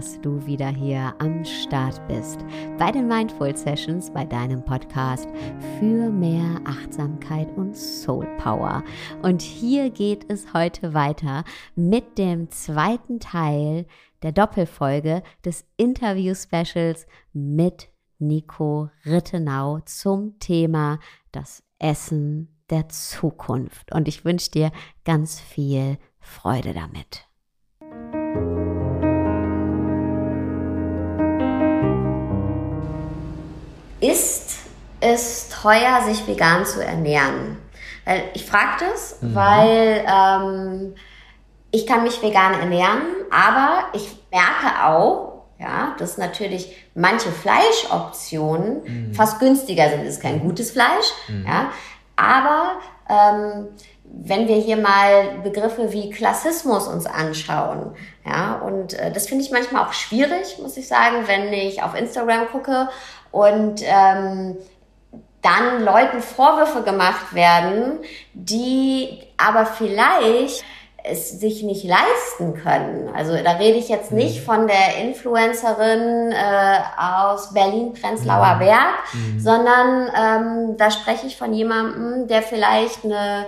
Dass du wieder hier am Start bist bei den Mindful Sessions, bei deinem Podcast für mehr Achtsamkeit und Soul Power. Und hier geht es heute weiter mit dem zweiten Teil der Doppelfolge des Interview-Specials mit Nico Rittenau zum Thema das Essen der Zukunft. Und ich wünsche dir ganz viel Freude damit. Ist es teuer, sich vegan zu ernähren? Weil ich frage das, mhm. weil ähm, ich kann mich vegan ernähren, aber ich merke auch, ja, dass natürlich manche Fleischoptionen mhm. fast günstiger sind. Es ist kein gutes Fleisch, mhm. ja, aber ähm, wenn wir hier mal Begriffe wie Klassismus uns anschauen, ja, und äh, das finde ich manchmal auch schwierig, muss ich sagen, wenn ich auf Instagram gucke und ähm, dann Leuten Vorwürfe gemacht werden, die aber vielleicht es sich nicht leisten können. Also da rede ich jetzt nicht mhm. von der Influencerin äh, aus Berlin-Prenzlauer mhm. Berg, mhm. sondern ähm, da spreche ich von jemandem, der vielleicht eine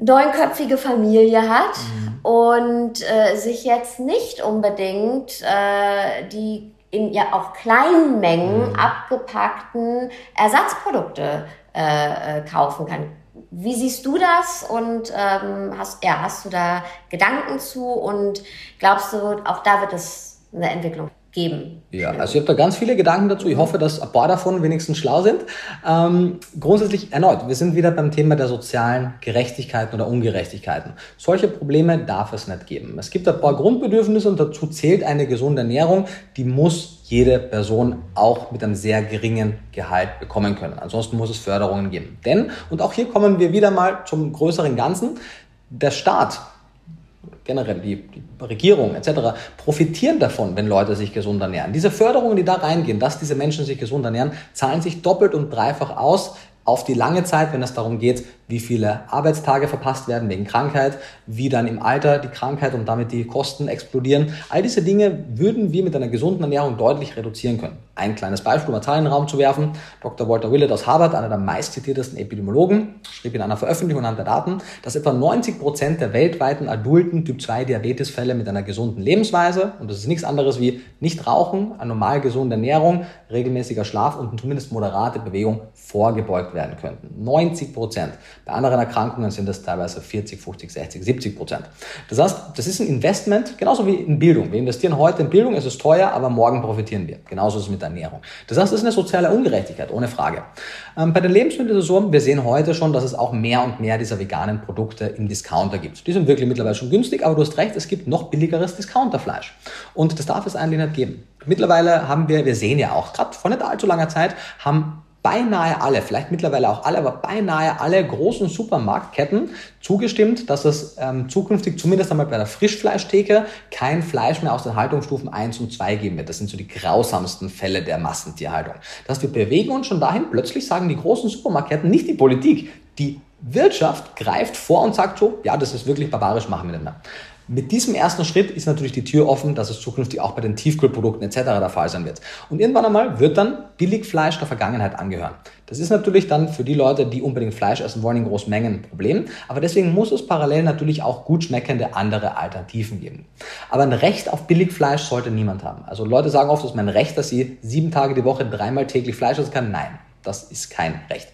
neunköpfige Familie hat mhm. und äh, sich jetzt nicht unbedingt äh, die in ja auch kleinen Mengen mhm. abgepackten Ersatzprodukte äh, äh, kaufen kann. Wie siehst du das und ähm, hast, ja, hast du da Gedanken zu und glaubst du, auch da wird es eine Entwicklung geben. Ja, also ich habe da ganz viele Gedanken dazu. Ich hoffe, dass ein paar davon wenigstens schlau sind. Ähm, grundsätzlich erneut, wir sind wieder beim Thema der sozialen Gerechtigkeiten oder Ungerechtigkeiten. Solche Probleme darf es nicht geben. Es gibt ein paar Grundbedürfnisse und dazu zählt eine gesunde Ernährung. Die muss jede Person auch mit einem sehr geringen Gehalt bekommen können. Ansonsten muss es Förderungen geben. Denn, und auch hier kommen wir wieder mal zum größeren Ganzen, der Staat generell die, die Regierung etc. profitieren davon, wenn Leute sich gesund ernähren. Diese Förderungen, die da reingehen, dass diese Menschen sich gesund ernähren, zahlen sich doppelt und dreifach aus auf die lange Zeit, wenn es darum geht, wie viele Arbeitstage verpasst werden wegen Krankheit, wie dann im Alter die Krankheit und damit die Kosten explodieren. All diese Dinge würden wir mit einer gesunden Ernährung deutlich reduzieren können. Ein kleines Beispiel, um einen Zahlen in den Raum zu werfen. Dr. Walter Willett aus Harvard, einer der meistzitiertesten Epidemiologen, schrieb in einer Veröffentlichung anhand der Daten, dass etwa 90 Prozent der weltweiten adulten Typ-2-Diabetesfälle mit einer gesunden Lebensweise, und das ist nichts anderes wie nicht rauchen, eine normal gesunde Ernährung, regelmäßiger Schlaf und zumindest moderate Bewegung vorgebeugt werden könnten. 90 Prozent. Bei anderen Erkrankungen sind das teilweise 40, 50, 60, 70 Prozent. Das heißt, das ist ein Investment, genauso wie in Bildung. Wir investieren heute in Bildung, es ist teuer, aber morgen profitieren wir. Genauso ist es mit Ernährung. Das heißt, das ist eine soziale Ungerechtigkeit, ohne Frage. Ähm, bei den Lebensmitteln ist es so, wir sehen heute schon, dass es auch mehr und mehr dieser veganen Produkte im Discounter gibt. Die sind wirklich mittlerweile schon günstig, aber du hast recht, es gibt noch billigeres Discounterfleisch. Und das darf es eigentlich nicht geben. Mittlerweile haben wir, wir sehen ja auch, gerade vor nicht allzu langer Zeit, haben beinahe alle, vielleicht mittlerweile auch alle, aber beinahe alle großen Supermarktketten zugestimmt, dass es ähm, zukünftig zumindest einmal bei der Frischfleischtheke kein Fleisch mehr aus den Haltungsstufen 1 und 2 geben wird. Das sind so die grausamsten Fälle der Massentierhaltung. Das heißt, wir bewegen uns schon dahin, plötzlich sagen die großen Supermarktketten, nicht die Politik, die Wirtschaft greift vor und sagt so, ja, das ist wirklich barbarisch, machen wir nicht mehr. Mit diesem ersten Schritt ist natürlich die Tür offen, dass es zukünftig auch bei den Tiefkühlprodukten etc. der Fall sein wird. Und irgendwann einmal wird dann Billigfleisch der Vergangenheit angehören. Das ist natürlich dann für die Leute, die unbedingt Fleisch essen wollen, in großen Mengen ein Problem. Aber deswegen muss es parallel natürlich auch gut schmeckende andere Alternativen geben. Aber ein Recht auf Billigfleisch sollte niemand haben. Also Leute sagen oft, es ist mein Recht, dass sie sieben Tage die Woche dreimal täglich Fleisch essen kann. Nein, das ist kein Recht.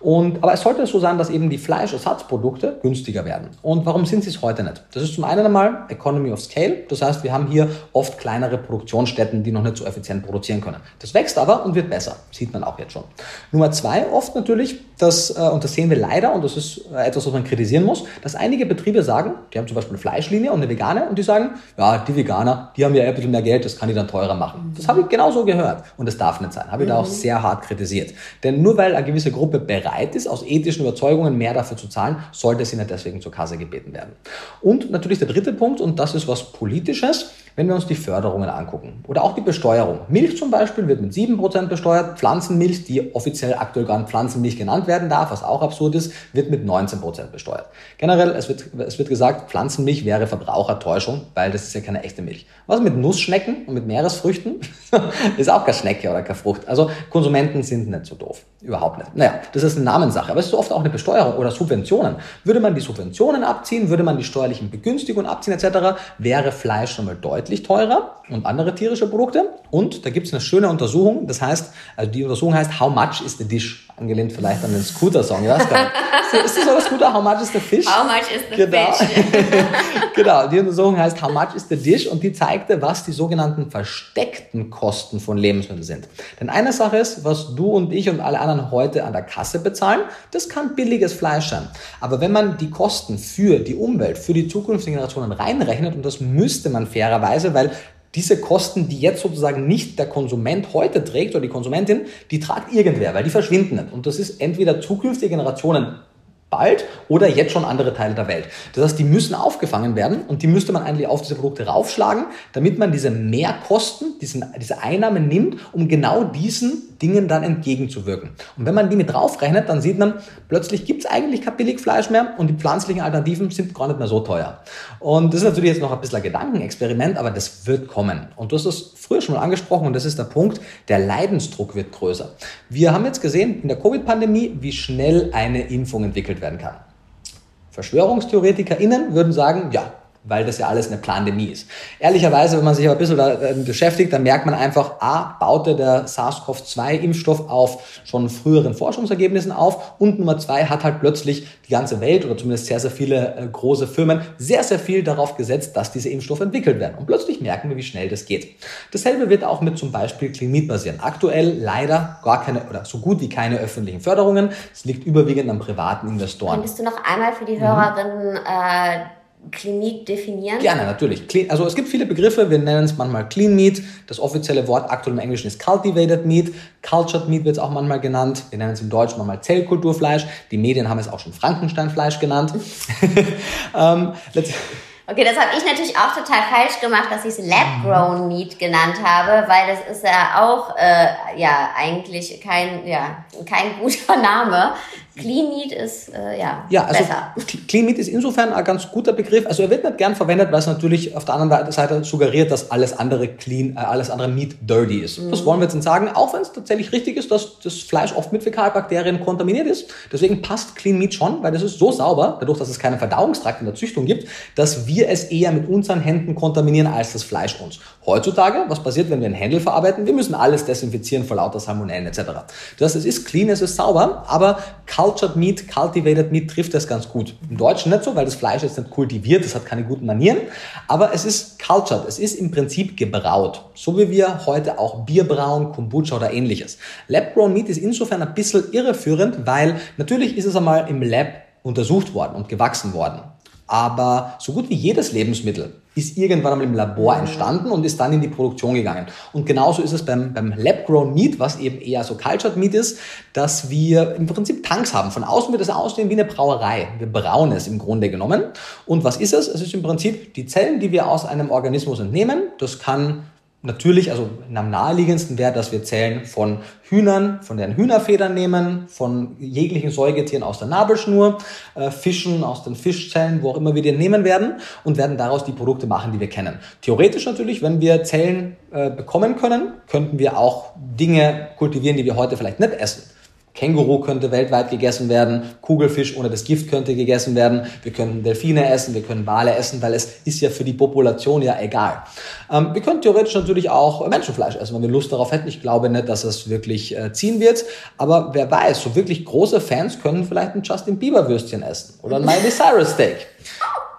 Und, aber es sollte so sein, dass eben die Fleischersatzprodukte günstiger werden. Und warum sind sie es heute nicht? Das ist zum einen einmal Economy of Scale. Das heißt, wir haben hier oft kleinere Produktionsstätten, die noch nicht so effizient produzieren können. Das wächst aber und wird besser. Sieht man auch jetzt schon. Nummer zwei, oft natürlich, dass, äh, und das sehen wir leider, und das ist äh, etwas, was man kritisieren muss, dass einige Betriebe sagen, die haben zum Beispiel eine Fleischlinie und eine vegane, und die sagen, ja, die Veganer, die haben ja ein bisschen mehr Geld, das kann ich dann teurer machen. Das habe ich genauso gehört. Und das darf nicht sein. Habe ich da auch mhm. sehr hart kritisiert. Denn nur weil eine gewisse Gruppe bereit bereit ist, aus ethischen Überzeugungen mehr dafür zu zahlen, sollte sie nicht deswegen zur Kasse gebeten werden. Und natürlich der dritte Punkt, und das ist was Politisches, Wenn wir uns die Förderungen angucken oder auch die Besteuerung. Milch zum Beispiel wird mit 7% besteuert, Pflanzenmilch, die offiziell aktuell gar nicht Pflanzenmilch genannt werden darf, was auch absurd ist, wird mit 19% besteuert. Generell, es wird, es wird gesagt, Pflanzenmilch wäre Verbrauchertäuschung, weil das ist ja keine echte Milch. Was mit Nussschnecken und mit Meeresfrüchten ist auch keine Schnecke oder keine Frucht. Also Konsumenten sind nicht so doof. Überhaupt nicht. Naja, das ist eine Namenssache, aber es ist oft auch eine Besteuerung oder Subventionen. Würde man die Subventionen abziehen, würde man die steuerlichen Begünstigungen abziehen etc., wäre Fleisch schon mal deutlich teurer und andere tierische Produkte. Und da gibt es eine schöne Untersuchung, das heißt, also die Untersuchung heißt How much is the dish? Angelehnt vielleicht an den Scooter-Song, ich weiß gar nicht. Ist das so Scooter? How much is the fish? How much is the genau. fish? genau, die Untersuchung heißt How much is the dish? Und die zeigte, was die sogenannten versteckten Kosten von Lebensmitteln sind. Denn eine Sache ist, was du und ich und alle anderen heute an der Kasse bezahlen, das kann billiges Fleisch sein. Aber wenn man die Kosten für die Umwelt, für die zukünftigen Generationen reinrechnet, und das müsste man fairerweise, weil diese Kosten, die jetzt sozusagen nicht der Konsument heute trägt oder die Konsumentin, die tragt irgendwer, weil die verschwinden nicht. Und das ist entweder zukünftige Generationen bald oder jetzt schon andere Teile der Welt. Das heißt, die müssen aufgefangen werden und die müsste man eigentlich auf diese Produkte raufschlagen, damit man diese Mehrkosten, diesen, diese Einnahmen nimmt, um genau diesen Dingen dann entgegenzuwirken. Und wenn man die mit draufrechnet, dann sieht man, plötzlich gibt es eigentlich kein Billigfleisch mehr und die pflanzlichen Alternativen sind gar nicht mehr so teuer. Und das ist natürlich jetzt noch ein bisschen ein Gedankenexperiment, aber das wird kommen. Und du hast es früher schon mal angesprochen und das ist der Punkt, der Leidensdruck wird größer. Wir haben jetzt gesehen in der Covid-Pandemie, wie schnell eine Impfung entwickelt werden kann. VerschwörungstheoretikerInnen würden sagen, ja, weil das ja alles eine Pandemie ist. Ehrlicherweise, wenn man sich aber ein bisschen da äh, beschäftigt, dann merkt man einfach, A, baute der SARS-CoV-2-Impfstoff auf schon früheren Forschungsergebnissen auf und Nummer zwei hat halt plötzlich die ganze Welt oder zumindest sehr, sehr viele äh, große Firmen sehr, sehr viel darauf gesetzt, dass diese Impfstoffe entwickelt werden. Und plötzlich merken wir, wie schnell das geht. Dasselbe wird auch mit zum Beispiel Clean passieren. Aktuell leider gar keine oder so gut wie keine öffentlichen Förderungen. Es liegt überwiegend an privaten Investoren. Könntest du noch einmal für die Hörerinnen äh, Clean Meat definieren? Gerne, natürlich. Clean, also es gibt viele Begriffe, wir nennen es manchmal Clean Meat. Das offizielle Wort aktuell im Englischen ist Cultivated Meat. Cultured Meat wird es auch manchmal genannt. Wir nennen es im Deutschen manchmal Zellkulturfleisch. Die Medien haben es auch schon Frankensteinfleisch genannt. ähm, Okay, das habe ich natürlich auch total falsch gemacht, dass ich es Lab-Grown Meat genannt habe, weil das ist ja auch äh, ja eigentlich kein ja kein guter Name. Clean Meat ist äh, ja, ja also besser. Clean Meat ist insofern ein ganz guter Begriff. Also er wird nicht gern verwendet, weil es natürlich auf der anderen Seite suggeriert, dass alles andere clean, äh, alles andere Meat dirty ist. Mhm. Das wollen wir jetzt nicht sagen, auch wenn es tatsächlich richtig ist, dass das Fleisch oft mit Fäkalbakterien kontaminiert ist. Deswegen passt Clean Meat schon, weil das ist so sauber, dadurch, dass es keinen Verdauungstrakt in der Züchtung gibt, dass wir es eher mit unseren Händen kontaminieren als das Fleisch uns. Heutzutage, was passiert, wenn wir einen Händel verarbeiten? Wir müssen alles desinfizieren vor lauter Salmonellen etc. Das heißt, es ist clean, es ist sauber, aber Cultured Meat, Cultivated Meat trifft das ganz gut. Im Deutschen nicht so, weil das Fleisch ist nicht kultiviert, das hat keine guten Manieren, aber es ist cultured, es ist im Prinzip gebraut. So wie wir heute auch Bier brauen, Kombucha oder ähnliches. Lab-Grown Meat ist insofern ein bisschen irreführend, weil natürlich ist es einmal im Lab untersucht worden und gewachsen worden. Aber so gut wie jedes Lebensmittel ist irgendwann einmal im Labor entstanden und ist dann in die Produktion gegangen. Und genauso ist es beim, beim Lab-Grown Meat, was eben eher so Cultured Meat ist, dass wir im Prinzip Tanks haben. Von außen wird es aussehen wie eine Brauerei. Wir brauen es im Grunde genommen. Und was ist es? Es ist im Prinzip die Zellen, die wir aus einem Organismus entnehmen. Das kann Natürlich, also am naheliegendsten wäre, dass wir Zellen von Hühnern, von deren Hühnerfedern nehmen, von jeglichen Säugetieren aus der Nabelschnur, äh, Fischen aus den Fischzellen, wo auch immer wir die nehmen werden und werden daraus die Produkte machen, die wir kennen. Theoretisch natürlich, wenn wir Zellen äh, bekommen können, könnten wir auch Dinge kultivieren, die wir heute vielleicht nicht essen. Känguru könnte weltweit gegessen werden, Kugelfisch ohne das Gift könnte gegessen werden, wir könnten Delfine essen, wir können Wale essen, weil es ist ja für die Population ja egal. Ähm, wir können theoretisch natürlich auch Menschenfleisch essen, wenn wir Lust darauf hätten. Ich glaube nicht, dass es wirklich äh, ziehen wird, aber wer weiß, so wirklich große Fans können vielleicht ein Justin Bieber Würstchen essen oder ein Miley Cyrus Steak.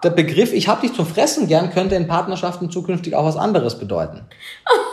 Der Begriff, ich habe dich zum Fressen gern, könnte in Partnerschaften zukünftig auch was anderes bedeuten.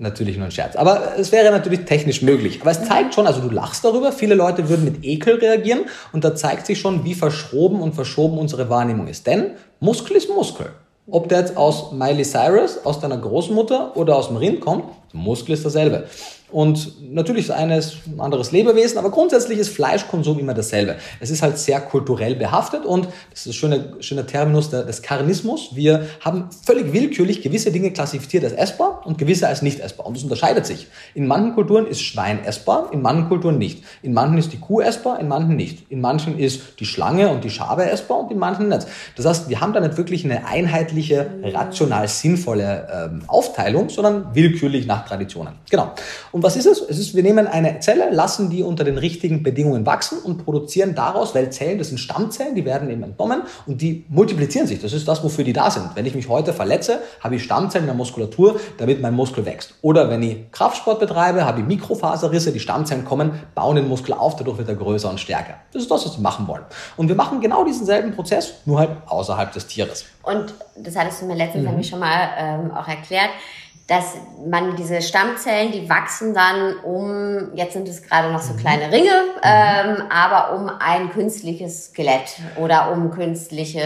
natürlich nur ein Scherz. Aber es wäre natürlich technisch möglich. Aber es zeigt schon, also du lachst darüber, viele Leute würden mit Ekel reagieren und da zeigt sich schon, wie verschroben und verschoben unsere Wahrnehmung ist. Denn Muskel ist Muskel. Ob der jetzt aus Miley Cyrus, aus deiner Großmutter oder aus dem Rind kommt, Muskel ist dasselbe. Und natürlich ist eines ein anderes Lebewesen, aber grundsätzlich ist Fleischkonsum immer dasselbe. Es ist halt sehr kulturell behaftet und das ist ein schöner, schöner Terminus des Karnismus. Wir haben völlig willkürlich gewisse Dinge klassifiziert als essbar und gewisse als nicht essbar. Und das unterscheidet sich. In manchen Kulturen ist Schwein essbar, in manchen Kulturen nicht. In manchen ist die Kuh essbar, in manchen nicht. In manchen ist die Schlange und die Schabe essbar und in manchen nicht. Das heißt, wir haben da nicht wirklich eine einheitliche, rational sinnvolle ähm, Aufteilung, sondern willkürlich nach Traditionen. Genau. Und und was ist es? Es ist, wir nehmen eine Zelle, lassen die unter den richtigen Bedingungen wachsen und produzieren daraus, weil Zellen, das sind Stammzellen, die werden eben entnommen und die multiplizieren sich. Das ist das, wofür die da sind. Wenn ich mich heute verletze, habe ich Stammzellen in der Muskulatur, damit mein Muskel wächst. Oder wenn ich Kraftsport betreibe, habe ich Mikrofaserrisse, die Stammzellen kommen, bauen den Muskel auf, dadurch wird er größer und stärker. Das ist das, was wir machen wollen. Und wir machen genau diesen selben Prozess, nur halt außerhalb des Tieres. Und das hattest du mir letztens mhm. nämlich schon mal ähm, auch erklärt dass man diese Stammzellen, die wachsen dann um, jetzt sind es gerade noch so mhm. kleine Ringe, mhm. ähm, aber um ein künstliches Skelett oder um künstliche,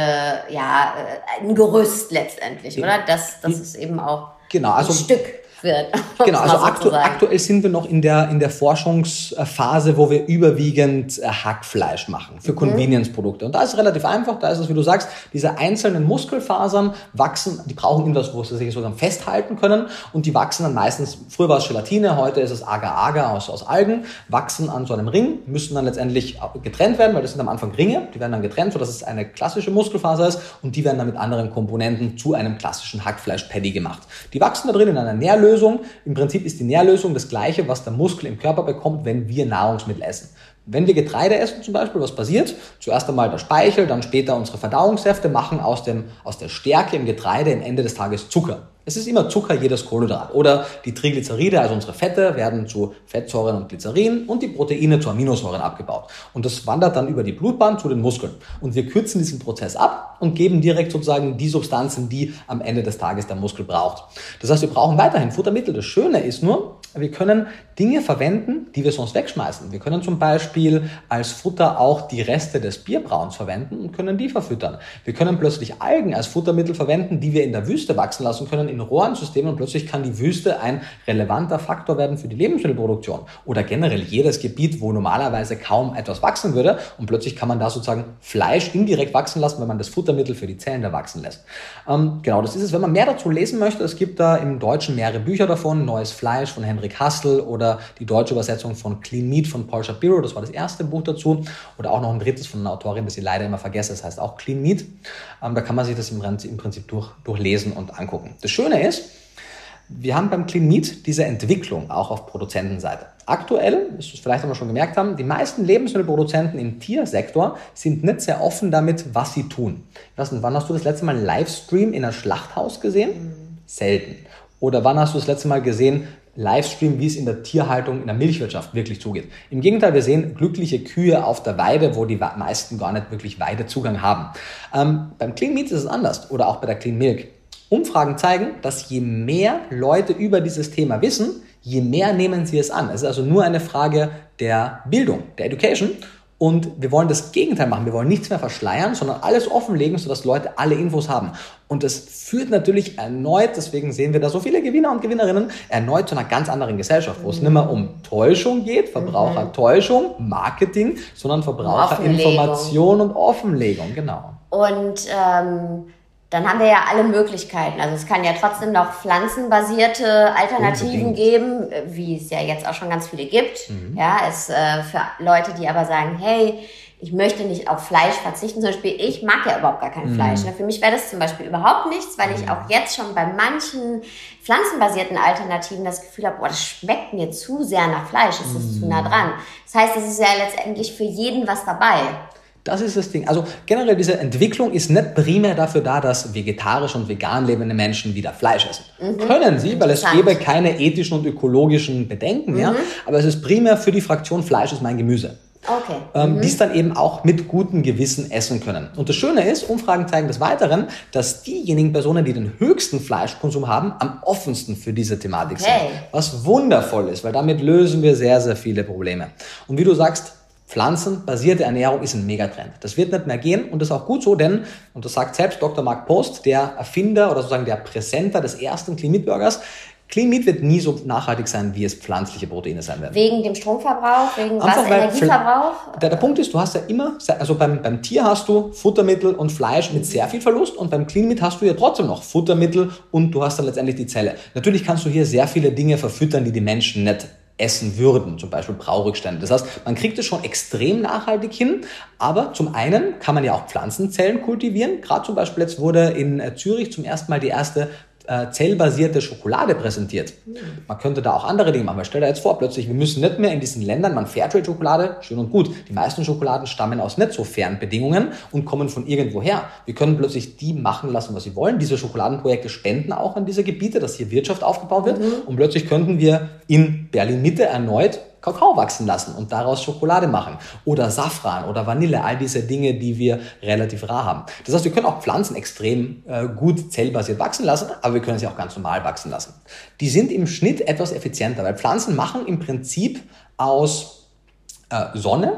ja, äh, ein Gerüst letztendlich, oder? Das, das ist eben auch genau, also, ein Stück wird. Genau, also aktu aktuell sind wir noch in der, in der Forschungsphase, wo wir überwiegend äh, Hackfleisch machen für mhm. Convenience-Produkte. Und da ist es relativ einfach, da ist es, wie du sagst, diese einzelnen Muskelfasern wachsen, die brauchen irgendwas, wo sie sich sozusagen festhalten können und die wachsen dann meistens, früher war es Gelatine, heute ist es Agar-Agar aus, aus Algen, wachsen an so einem Ring, müssen dann letztendlich getrennt werden, weil das sind am Anfang Ringe, die werden dann getrennt, sodass es eine klassische Muskelfaser ist und die werden dann mit anderen Komponenten zu einem klassischen Hackfleisch-Paddy gemacht. Die wachsen da drin in einer Nährlösung, Nährlösung. Im Prinzip ist die Nährlösung das gleiche, was der Muskel im Körper bekommt, wenn wir Nahrungsmittel essen. Wenn wir Getreide essen zum Beispiel, was passiert? Zuerst einmal der Speichel, dann später unsere Verdauungssäfte machen aus, dem, aus der Stärke im Getreide am Ende des Tages Zucker. Es ist immer Zucker, jedes Kohlenhydrat. Oder die Triglyceride, also unsere Fette, werden zu Fettsäuren und Glycerin und die Proteine zu Aminosäuren abgebaut. Und das wandert dann über die Blutbahn zu den Muskeln. Und wir kürzen diesen Prozess ab und geben direkt sozusagen die Substanzen, die am Ende des Tages der Muskel braucht. Das heißt, wir brauchen weiterhin Futtermittel. Das Schöne ist nur, wir können Dinge verwenden, die wir sonst wegschmeißen. Wir können zum Beispiel als Futter auch die Reste des Bierbrauns verwenden und können die verfüttern. Wir können plötzlich Algen als Futtermittel verwenden, die wir in der Wüste wachsen lassen können, in Rohrensystemen und plötzlich kann die Wüste ein relevanter Faktor werden für die Lebensmittelproduktion oder generell jedes Gebiet, wo normalerweise kaum etwas wachsen würde und plötzlich kann man da sozusagen Fleisch indirekt wachsen lassen, wenn man das Futtermittel für die Zellen da wachsen lässt. Ähm, genau, das ist es. Wenn man mehr dazu lesen möchte, es gibt da im Deutschen mehrere Bücher davon, Neues Fleisch von Henrik Hassel oder die deutsche Übersetzung von Clean Meat von Paul Shapiro, das war das erste Buch dazu. Oder auch noch ein drittes von einer Autorin, das ich leider immer vergesse, das heißt auch Clean Meat. Ähm, da kann man sich das im, im Prinzip durch, durchlesen und angucken. Das Schöne ist, wir haben beim Clean Meat diese Entwicklung auch auf Produzentenseite. Aktuell, das ist vielleicht haben schon gemerkt haben, die meisten Lebensmittelproduzenten im Tiersektor sind nicht sehr offen damit, was sie tun. Ich weiß nicht, wann hast du das letzte Mal einen Livestream in einem Schlachthaus gesehen? Mhm. Selten. Oder wann hast du das letzte Mal gesehen, Livestream, wie es in der Tierhaltung, in der Milchwirtschaft wirklich zugeht. Im Gegenteil, wir sehen glückliche Kühe auf der Weide, wo die meisten gar nicht wirklich Weidezugang haben. Ähm, beim Clean Meat ist es anders oder auch bei der Clean Milk. Umfragen zeigen, dass je mehr Leute über dieses Thema wissen, je mehr nehmen sie es an. Es ist also nur eine Frage der Bildung, der Education. Und wir wollen das Gegenteil machen. Wir wollen nichts mehr verschleiern, sondern alles offenlegen, sodass Leute alle Infos haben. Und das führt natürlich erneut, deswegen sehen wir da so viele Gewinner und Gewinnerinnen, erneut zu einer ganz anderen Gesellschaft, wo es nicht mehr um Täuschung geht, Verbrauchertäuschung, Marketing, sondern Verbraucherinformation und Offenlegung, genau. Und ähm dann haben wir ja alle Möglichkeiten. Also es kann ja trotzdem noch pflanzenbasierte Alternativen Unbedingt. geben, wie es ja jetzt auch schon ganz viele gibt. Mhm. Ja, es äh, für Leute, die aber sagen, hey, ich möchte nicht auf Fleisch verzichten. Zum Beispiel, ich mag ja überhaupt gar kein mhm. Fleisch. Ne? Für mich wäre das zum Beispiel überhaupt nichts, weil ich mhm. auch jetzt schon bei manchen pflanzenbasierten Alternativen das Gefühl habe, boah, das schmeckt mir zu sehr nach Fleisch, es ist zu nah mhm. dran. Das heißt, es ist ja letztendlich für jeden was dabei. Das ist das Ding. Also generell diese Entwicklung ist nicht primär dafür da, dass vegetarisch und vegan lebende Menschen wieder Fleisch essen. Mhm. Können sie, weil es gäbe keine ethischen und ökologischen Bedenken mehr. Mhm. Aber es ist primär für die Fraktion Fleisch ist mein Gemüse. Okay. Ähm, mhm. Die es dann eben auch mit gutem Gewissen essen können. Und das Schöne ist, Umfragen zeigen des Weiteren, dass diejenigen Personen, die den höchsten Fleischkonsum haben, am offensten für diese Thematik okay. sind. Was wundervoll ist, weil damit lösen wir sehr, sehr viele Probleme. Und wie du sagst, Pflanzenbasierte Ernährung ist ein Megatrend. Das wird nicht mehr gehen und das ist auch gut so, denn, und das sagt selbst Dr. Mark Post, der Erfinder oder sozusagen der Präsenter des ersten Clean Meat Burgers, Clean Meat wird nie so nachhaltig sein, wie es pflanzliche Proteine sein werden. Wegen dem Stromverbrauch, wegen Einfach, was, Energieverbrauch? Der, der Punkt ist, du hast ja immer, also beim, beim Tier hast du Futtermittel und Fleisch mit sehr viel Verlust und beim Clean Meat hast du ja trotzdem noch Futtermittel und du hast dann letztendlich die Zelle. Natürlich kannst du hier sehr viele Dinge verfüttern, die die Menschen nicht essen würden, zum Beispiel Braurückstände. Das heißt, man kriegt es schon extrem nachhaltig hin, aber zum einen kann man ja auch Pflanzenzellen kultivieren. Gerade zum Beispiel jetzt wurde in äh, Zürich zum ersten Mal die erste äh, zellbasierte Schokolade präsentiert. Man könnte da auch andere Dinge machen. Weil stell dir jetzt vor, plötzlich, wir müssen nicht mehr in diesen Ländern, man Fairtrade-Schokolade, schön und gut. Die meisten Schokoladen stammen aus nicht so fairen Bedingungen und kommen von irgendwoher. Wir können plötzlich die machen lassen, was sie wollen. Diese Schokoladenprojekte spenden auch an diese Gebiete, dass hier Wirtschaft aufgebaut wird. Mhm. Und plötzlich könnten wir in Berlin-Mitte erneut Kakao wachsen lassen und daraus Schokolade machen. Oder Safran oder Vanille, all diese Dinge, die wir relativ rar haben. Das heißt, wir können auch Pflanzen extrem äh, gut zellbasiert wachsen lassen, aber wir können sie auch ganz normal wachsen lassen. Die sind im Schnitt etwas effizienter, weil Pflanzen machen im Prinzip aus äh, Sonne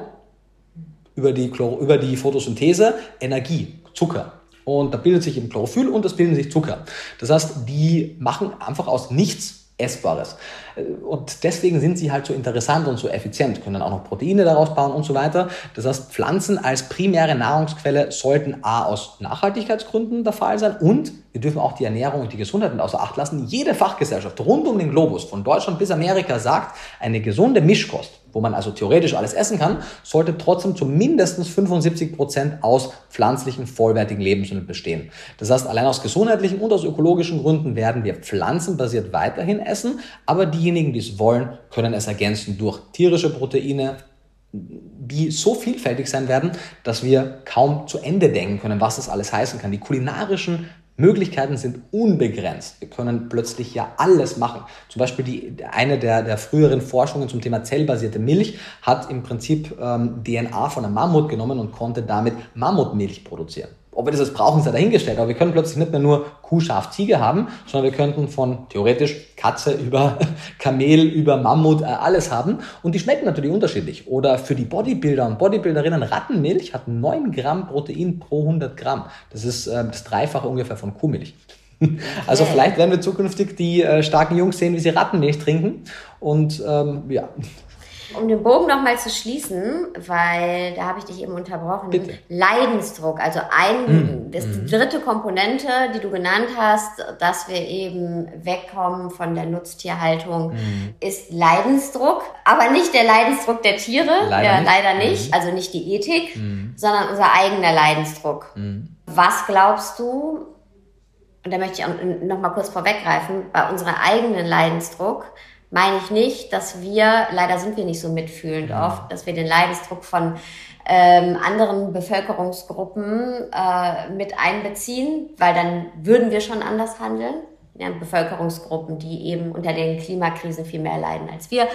über die, über die Photosynthese Energie, Zucker. Und da bildet sich eben Chlorophyll und es bilden sich Zucker. Das heißt, die machen einfach aus nichts Essbares. Und deswegen sind sie halt so interessant und so effizient, können auch noch Proteine daraus bauen und so weiter. Das heißt, Pflanzen als primäre Nahrungsquelle sollten A aus Nachhaltigkeitsgründen der Fall sein und wir dürfen auch die Ernährung und die Gesundheit nicht außer Acht lassen. Jede Fachgesellschaft rund um den Globus, von Deutschland bis Amerika, sagt, eine gesunde Mischkost wo man also theoretisch alles essen kann, sollte trotzdem zu mindestens 75 Prozent aus pflanzlichen, vollwertigen Lebensmitteln bestehen. Das heißt, allein aus gesundheitlichen und aus ökologischen Gründen werden wir pflanzenbasiert weiterhin essen, aber diejenigen, die es wollen, können es ergänzen durch tierische Proteine, die so vielfältig sein werden, dass wir kaum zu Ende denken können, was das alles heißen kann. Die kulinarischen Möglichkeiten sind unbegrenzt. Wir können plötzlich ja alles machen. Zum Beispiel die, eine der, der früheren Forschungen zum Thema zellbasierte Milch hat im Prinzip ähm, DNA von einem Mammut genommen und konnte damit Mammutmilch produzieren. Ob wir das jetzt brauchen, sei dahingestellt. Aber wir können plötzlich nicht mehr nur Kuh, Schaf, Ziege haben, sondern wir könnten von theoretisch Katze über Kamel, über Mammut äh, alles haben. Und die schmecken natürlich unterschiedlich. Oder für die Bodybuilder und Bodybuilderinnen, Rattenmilch hat 9 Gramm Protein pro 100 Gramm. Das ist äh, das Dreifache ungefähr von Kuhmilch. Also okay. vielleicht werden wir zukünftig die äh, starken Jungs sehen, wie sie Rattenmilch trinken. Und ähm, ja, um den Bogen nochmal zu schließen, weil da habe ich dich eben unterbrochen. Bitte. Leidensdruck, also ein, mm. das die mhm. dritte Komponente, die du genannt hast, dass wir eben wegkommen von der Nutztierhaltung, mm. ist Leidensdruck, aber nicht der Leidensdruck der Tiere, leider ja, nicht, leider nicht. Mm. also nicht die Ethik, mhm. sondern unser eigener Leidensdruck. Mhm. Was glaubst du, und da möchte ich auch noch mal kurz vorweggreifen, bei unserem eigenen Leidensdruck, meine ich nicht, dass wir, leider sind wir nicht so mitfühlend ja. oft, dass wir den Leidensdruck von ähm, anderen Bevölkerungsgruppen äh, mit einbeziehen, weil dann würden wir schon anders handeln. Ja, Bevölkerungsgruppen, die eben unter den Klimakrisen viel mehr leiden als wir,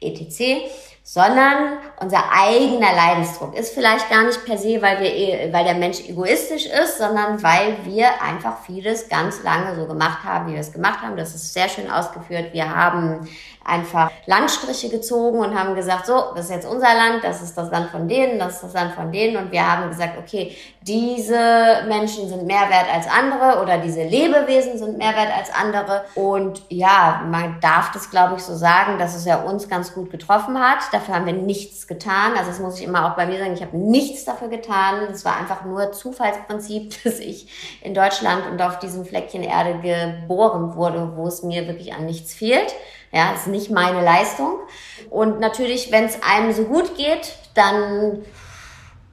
etc sondern unser eigener Leidensdruck ist vielleicht gar nicht per se, weil wir, eh, weil der Mensch egoistisch ist, sondern weil wir einfach vieles ganz lange so gemacht haben, wie wir es gemacht haben. Das ist sehr schön ausgeführt. Wir haben einfach Landstriche gezogen und haben gesagt, so, das ist jetzt unser Land, das ist das Land von denen, das ist das Land von denen. Und wir haben gesagt, okay, diese Menschen sind mehr wert als andere oder diese Lebewesen sind mehr wert als andere. Und ja, man darf das, glaube ich, so sagen, dass es ja uns ganz gut getroffen hat. Dafür haben wir nichts getan. Also das muss ich immer auch bei mir sagen, ich habe nichts dafür getan. Es war einfach nur Zufallsprinzip, dass ich in Deutschland und auf diesem Fleckchen Erde geboren wurde, wo es mir wirklich an nichts fehlt. Ja, ist nicht meine Leistung. Und natürlich, wenn es einem so gut geht, dann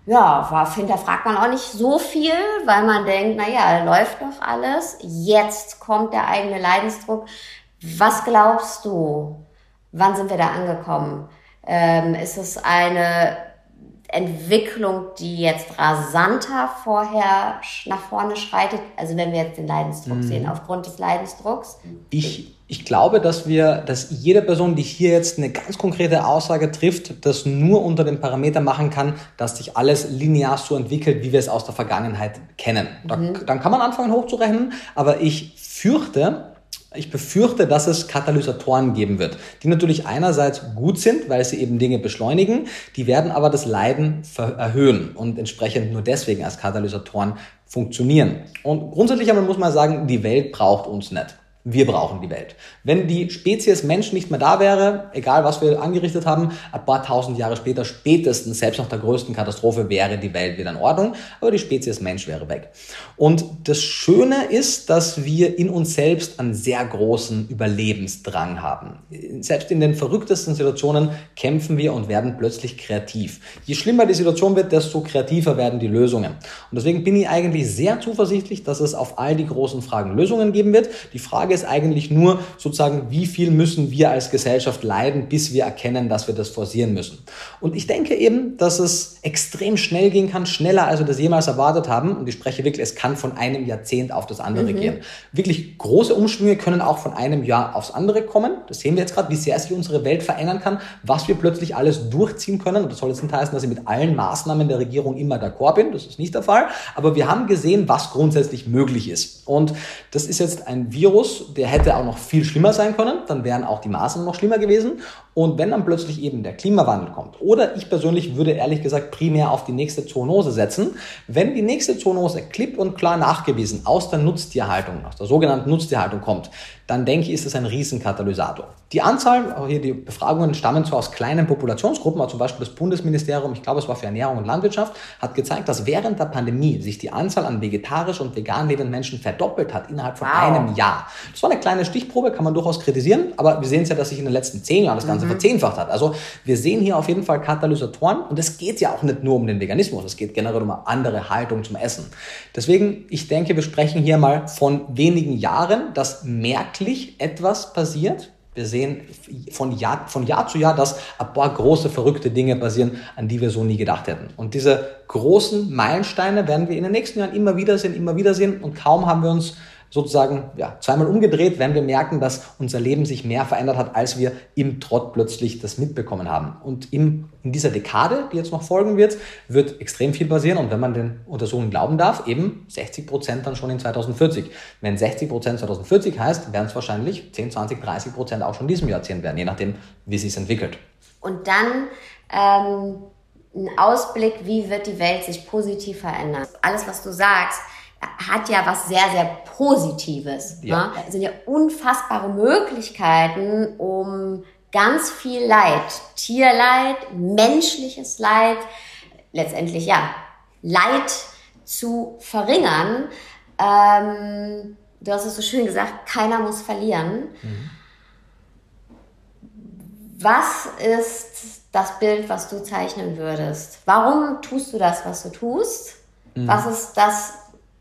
ja, hinterfragt man auch nicht so viel, weil man denkt, na ja, läuft doch alles. Jetzt kommt der eigene Leidensdruck. Was glaubst du? Wann sind wir da angekommen? Ähm, ist es eine Entwicklung, die jetzt rasanter vorher nach vorne schreitet? Also wenn wir jetzt den Leidensdruck mhm. sehen, aufgrund des Leidensdrucks? Ich, ich glaube, dass wir, dass jede Person, die hier jetzt eine ganz konkrete Aussage trifft, das nur unter dem Parameter machen kann, dass sich alles linear so entwickelt, wie wir es aus der Vergangenheit kennen. Da, mhm. Dann kann man anfangen hochzurechnen, aber ich fürchte, ich befürchte, dass es Katalysatoren geben wird, die natürlich einerseits gut sind, weil sie eben Dinge beschleunigen, die werden aber das Leiden erhöhen und entsprechend nur deswegen als Katalysatoren funktionieren. Und grundsätzlich aber muss man sagen, die Welt braucht uns nicht. Wir brauchen die Welt. Wenn die Spezies Mensch nicht mehr da wäre, egal was wir angerichtet haben, ein paar tausend Jahre später, spätestens, selbst nach der größten Katastrophe, wäre die Welt wieder in Ordnung, aber die Spezies Mensch wäre weg. Und das Schöne ist, dass wir in uns selbst einen sehr großen Überlebensdrang haben. Selbst in den verrücktesten Situationen kämpfen wir und werden plötzlich kreativ. Je schlimmer die Situation wird, desto kreativer werden die Lösungen. Und deswegen bin ich eigentlich sehr zuversichtlich, dass es auf all die großen Fragen Lösungen geben wird. Die Frage eigentlich nur sozusagen, wie viel müssen wir als Gesellschaft leiden, bis wir erkennen, dass wir das forcieren müssen. Und ich denke eben, dass es extrem schnell gehen kann, schneller als wir das jemals erwartet haben. Und ich spreche wirklich, es kann von einem Jahrzehnt auf das andere mhm. gehen. Wirklich große Umschwünge können auch von einem Jahr aufs andere kommen. Das sehen wir jetzt gerade, wie sehr sich unsere Welt verändern kann, was wir plötzlich alles durchziehen können. Und das soll jetzt nicht heißen, dass ich mit allen Maßnahmen der Regierung immer d'accord bin. Das ist nicht der Fall. Aber wir haben gesehen, was grundsätzlich möglich ist. Und das ist jetzt ein Virus, der hätte auch noch viel schlimmer sein können. Dann wären auch die Maßnahmen noch schlimmer gewesen. Und wenn dann plötzlich eben der Klimawandel kommt, oder ich persönlich würde ehrlich gesagt primär auf die nächste Zoonose setzen, wenn die nächste Zoonose klipp und klar nachgewiesen aus der Nutztierhaltung, aus der sogenannten Nutztierhaltung kommt, dann denke ich, ist es ein Riesenkatalysator. Die Anzahl, hier die Befragungen stammen zwar aus kleinen Populationsgruppen, aber zum Beispiel das Bundesministerium, ich glaube es war für Ernährung und Landwirtschaft, hat gezeigt, dass während der Pandemie sich die Anzahl an vegetarisch und vegan lebenden Menschen verdoppelt hat innerhalb von wow. einem Jahr. Das war eine kleine Stichprobe, kann man durchaus kritisieren, aber wir sehen es ja, dass sich in den letzten zehn Jahren das Ganze mhm. verzehnfacht hat. Also wir sehen hier auf jeden Fall Katalysatoren und es geht ja auch nicht nur um den Veganismus, es geht generell um eine andere Haltung zum Essen. Deswegen, ich denke, wir sprechen hier mal von wenigen Jahren, dass merklich etwas passiert. Wir sehen von Jahr, von Jahr zu Jahr, dass ein paar große, verrückte Dinge passieren, an die wir so nie gedacht hätten. Und diese großen Meilensteine werden wir in den nächsten Jahren immer wieder sehen, immer wieder sehen. Und kaum haben wir uns sozusagen ja, zweimal umgedreht, wenn wir merken, dass unser Leben sich mehr verändert hat, als wir im Trott plötzlich das mitbekommen haben. Und im, in dieser Dekade, die jetzt noch folgen wird, wird extrem viel passieren. Und wenn man den Untersuchungen glauben darf, eben 60 Prozent dann schon in 2040. Wenn 60 Prozent 2040 heißt, werden es wahrscheinlich 10, 20, 30 Prozent auch schon in diesem Jahrzehnt werden, je nachdem, wie es sich entwickelt. Und dann ähm, ein Ausblick, wie wird die Welt sich positiv verändern. Alles, was du sagst, hat ja was sehr, sehr Positives. Ja. Ne? Es sind ja unfassbare Möglichkeiten, um ganz viel Leid, Tierleid, menschliches Leid, letztendlich ja, Leid zu verringern. Ähm, du hast es so schön gesagt, keiner muss verlieren. Mhm. Was ist das Bild, was du zeichnen würdest? Warum tust du das, was du tust? Mhm. Was ist das,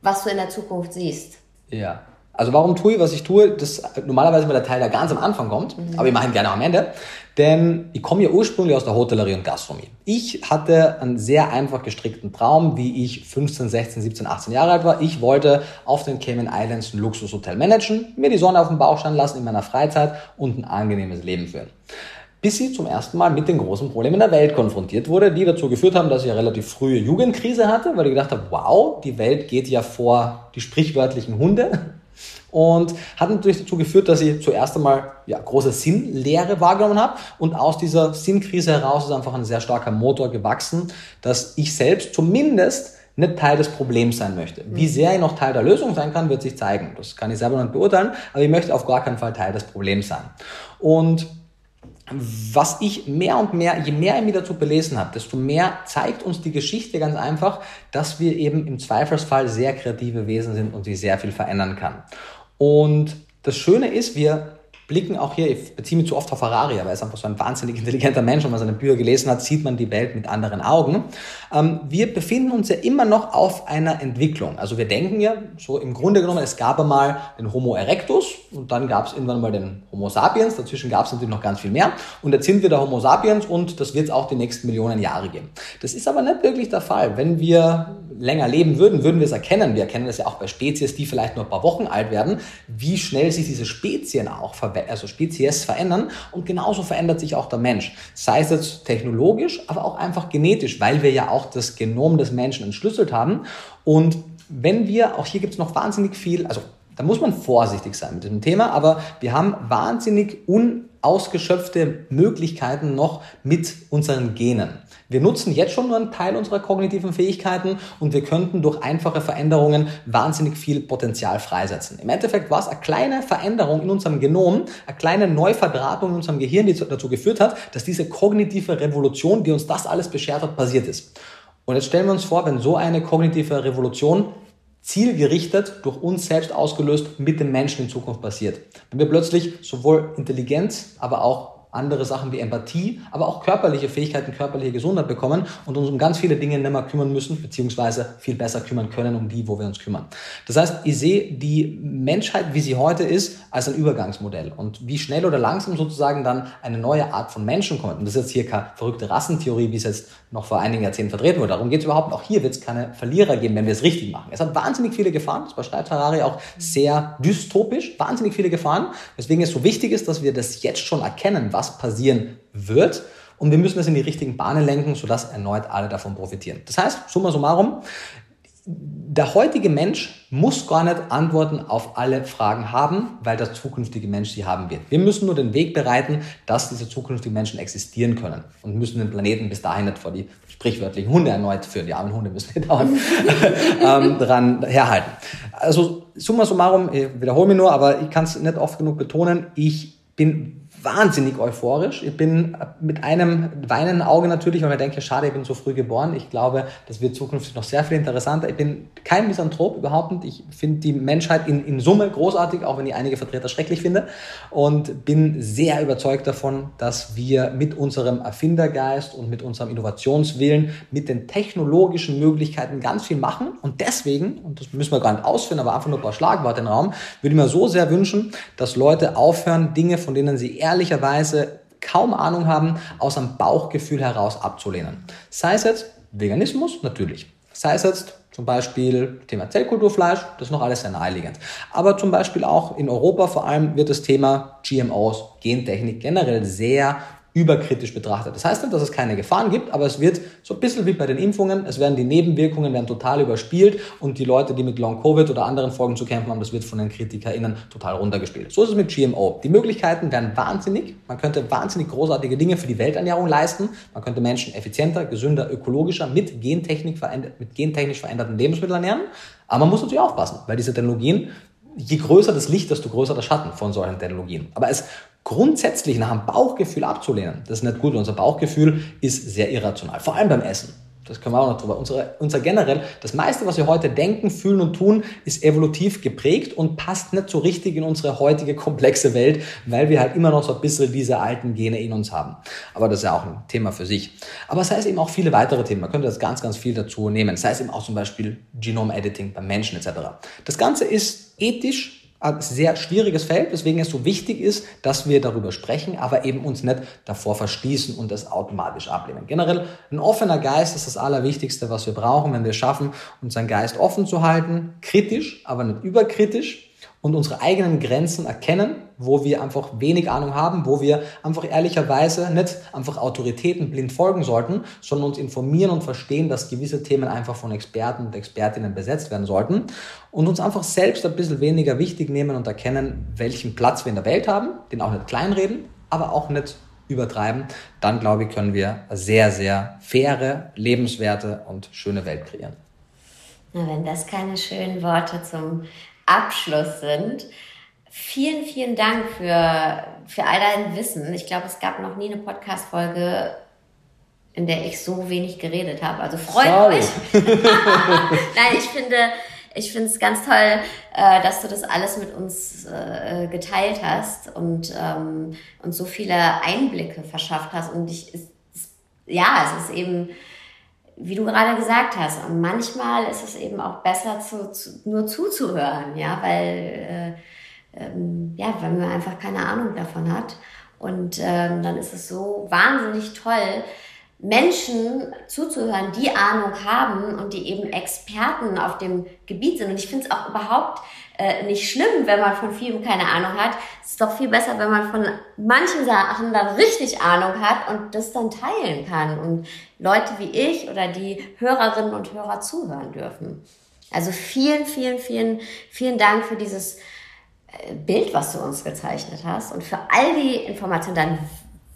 was du in der Zukunft siehst. Ja. Also warum tue ich, was ich tue? Das normalerweise immer der Teil, der ganz am Anfang kommt, mhm. aber ich mache ihn gerne am Ende. Denn ich komme ja ursprünglich aus der Hotellerie und Gastronomie. Ich hatte einen sehr einfach gestrickten Traum, wie ich 15, 16, 17, 18 Jahre alt war. Ich wollte auf den Cayman Islands ein Luxushotel managen, mir die Sonne auf dem Bauch stehen lassen in meiner Freizeit und ein angenehmes Leben führen bis sie zum ersten Mal mit den großen Problemen der Welt konfrontiert wurde, die dazu geführt haben, dass ich eine relativ frühe Jugendkrise hatte, weil ich gedacht habe, wow, die Welt geht ja vor die sprichwörtlichen Hunde. Und hat natürlich dazu geführt, dass ich zuerst einmal ja, große Sinnlehre wahrgenommen habe. Und aus dieser Sinnkrise heraus ist einfach ein sehr starker Motor gewachsen, dass ich selbst zumindest nicht Teil des Problems sein möchte. Wie mhm. sehr ich noch Teil der Lösung sein kann, wird sich zeigen. Das kann ich selber noch nicht beurteilen, aber ich möchte auf gar keinen Fall Teil des Problems sein. Und was ich mehr und mehr, je mehr ich mich dazu belesen habe, desto mehr zeigt uns die Geschichte ganz einfach, dass wir eben im Zweifelsfall sehr kreative Wesen sind und sich sehr viel verändern kann. Und das Schöne ist, wir blicken auch hier, ich beziehe mich zu oft auf Ferrari, aber er ist einfach so ein wahnsinnig intelligenter Mensch und wenn man seine Bücher gelesen hat, sieht man die Welt mit anderen Augen. Ähm, wir befinden uns ja immer noch auf einer Entwicklung. Also wir denken ja, so im Grunde genommen, es gab einmal den Homo erectus und dann gab es irgendwann mal den Homo sapiens, dazwischen gab es natürlich noch ganz viel mehr und jetzt sind wir der Homo sapiens und das wird es auch die nächsten Millionen Jahre geben. Das ist aber nicht wirklich der Fall. Wenn wir länger leben würden, würden wir es erkennen. Wir erkennen das ja auch bei Spezies, die vielleicht nur ein paar Wochen alt werden, wie schnell sich diese Spezien auch verwenden also Spezies verändern und genauso verändert sich auch der Mensch. Sei es jetzt technologisch, aber auch einfach genetisch, weil wir ja auch das Genom des Menschen entschlüsselt haben. Und wenn wir, auch hier gibt es noch wahnsinnig viel, also Da muss man vorsichtig sein mit diesem Thema, aber wir haben wahnsinnig unausgeschöpfte Möglichkeiten noch mit unseren Genen. Wir nutzen jetzt schon nur einen Teil unserer kognitiven Fähigkeiten und wir könnten durch einfache Veränderungen wahnsinnig viel Potenzial freisetzen. Im Endeffekt war es eine kleine Veränderung in unserem Genom, eine kleine Neuverdrahtung in unserem Gehirn, die dazu geführt hat, dass diese kognitive Revolution, die uns das alles beschert hat, passiert ist. Und jetzt stellen wir uns vor, wenn so eine kognitive Revolution zielgerichtet durch uns selbst ausgelöst mit dem Menschen in Zukunft passiert. Wenn wir plötzlich sowohl Intelligenz, aber auch andere Sachen wie Empathie, aber auch körperliche Fähigkeiten, körperliche Gesundheit bekommen und uns um ganz viele Dinge nicht mehr kümmern müssen, beziehungsweise viel besser kümmern können um die, wo wir uns kümmern. Das heißt, ich sehe die Menschheit, wie sie heute ist, als ein Übergangsmodell. Und wie schnell oder langsam sozusagen dann eine neue Art von Menschen kommt. Und das ist jetzt hier keine verrückte Rassentheorie, wie es jetzt noch vor einigen Jahrzehnten vertreten wurde. Darum geht es überhaupt. Auch hier wird es keine Verlierer geben, wenn wir es richtig machen. Es hat wahnsinnig viele Gefahren. Das beschreibt Harari auch sehr dystopisch. Wahnsinnig viele Gefahren. Weswegen es so wichtig ist, dass wir das jetzt schon erkennen, was passieren wird. Und wir müssen das in die richtigen Bahnen lenken, sodass erneut alle davon profitieren. Das heißt, summa summarum, der heutige Mensch muss gar nicht Antworten auf alle Fragen haben, weil der zukünftige Mensch sie haben wird. Wir müssen nur den Weg bereiten, dass diese zukünftigen Menschen existieren können und müssen den Planeten bis dahin nicht vor die sprichwörtlichen Hunde erneut führen. Die armen Hunde müssen nicht dauernd ähm, dran herhalten. Also summa summarum, ich wiederhole mich nur, aber ich kann es nicht oft genug betonen, ich bin wahnsinnig euphorisch. Ich bin mit einem weinenden Auge natürlich, weil ich denke, schade, ich bin so früh geboren. Ich glaube, das wird zukünftig noch sehr viel interessanter. Ich bin kein Misanthrop, überhaupt nicht. Ich finde die Menschheit in, in Summe großartig, auch wenn ich einige Vertreter schrecklich finde. Und bin sehr überzeugt davon, dass wir mit unserem Erfindergeist und mit unserem Innovationswillen, mit den technologischen Möglichkeiten ganz viel machen. Und deswegen, und das müssen wir gar nicht ausführen, aber einfach nur ein paar Schlagworte in den Raum, würde ich mir so sehr wünschen, dass Leute aufhören, Dinge, von denen sie ehrlicherweise kaum Ahnung haben, aus einem Bauchgefühl heraus abzulehnen. Sei es jetzt Veganismus, natürlich. Sei es jetzt zum Beispiel Thema Zellkulturfleisch, das ist noch alles sehr naheliegend. Aber zum Beispiel auch in Europa vor allem wird das Thema GMOs, Gentechnik generell sehr überkritisch betrachtet. Das heißt nicht, dass es keine Gefahren gibt, aber es wird so ein bisschen wie bei den Impfungen, es werden die Nebenwirkungen werden total überspielt und die Leute, die mit Long Covid oder anderen Folgen zu kämpfen haben, das wird von den KritikerInnen total runtergespielt. So ist es mit GMO. Die Möglichkeiten werden wahnsinnig. Man könnte wahnsinnig großartige Dinge für die Welternährung leisten. Man könnte Menschen effizienter, gesünder, ökologischer mit, Gentechnik mit gentechnisch veränderten Lebensmitteln ernähren. Aber man muss natürlich aufpassen, weil diese Technologien je größer das Licht, desto größer der Schatten von solchen Technologien. Aber es grundsätzlich nach einem Bauchgefühl abzulehnen, das ist nicht gut. Unser Bauchgefühl ist sehr irrational, vor allem beim Essen. Das können wir auch noch drüber. Unsere, unser generell, das meiste, was wir heute denken, fühlen und tun, ist evolutiv geprägt und passt nicht so richtig in unsere heutige komplexe Welt, weil wir halt immer noch so ein bisschen diese alten Gene in uns haben. Aber das ist ja auch ein Thema für sich. Aber es heißt eben auch viele weitere Themen. Man könnte das ganz, ganz viel dazu nehmen. Das heißt eben auch zum Beispiel Genome-Editing beim Menschen etc. Das Ganze ist ethisch sehr schwieriges Feld, weswegen es so wichtig ist, dass wir darüber sprechen, aber eben uns nicht davor verschließen und das automatisch ablehnen. Generell ein offener Geist ist das Allerwichtigste, was wir brauchen, wenn wir schaffen, unseren Geist offen zu halten, kritisch, aber nicht überkritisch, und unsere eigenen Grenzen erkennen, wo wir einfach wenig Ahnung haben, wo wir einfach ehrlicherweise nicht einfach Autoritäten blind folgen sollten, sondern uns informieren und verstehen, dass gewisse Themen einfach von Experten und Expertinnen besetzt werden sollten und uns einfach selbst ein bisschen weniger wichtig nehmen und erkennen, welchen Platz wir in der Welt haben, den auch nicht kleinreden, aber auch nicht übertreiben, dann glaube ich, können wir eine sehr, sehr faire, lebenswerte und schöne Welt kreieren. Na, wenn das keine schönen Worte zum Abschluss sind. Vielen, vielen Dank für, für all dein Wissen. Ich glaube, es gab noch nie eine Podcast-Folge, in der ich so wenig geredet habe. Also freut Sorry. euch. Nein, ich finde, ich finde es ganz toll, äh, dass du das alles mit uns äh, geteilt hast und ähm, und so viele Einblicke verschafft hast. Und ich, ist, ja, es ist eben wie du gerade gesagt hast, und manchmal ist es eben auch besser, zu, zu, nur zuzuhören, ja, weil, äh, ähm, ja, weil man einfach keine Ahnung davon hat. Und ähm, dann ist es so wahnsinnig toll, Menschen zuzuhören, die Ahnung haben und die eben Experten auf dem Gebiet sind. Und ich finde es auch überhaupt äh, nicht schlimm, wenn man von vielem keine Ahnung hat. Es ist doch viel besser, wenn man von manchen Sachen dann richtig Ahnung hat und das dann teilen kann und Leute wie ich oder die Hörerinnen und Hörer zuhören dürfen. Also vielen, vielen, vielen, vielen Dank für dieses Bild, was du uns gezeichnet hast und für all die Informationen, dein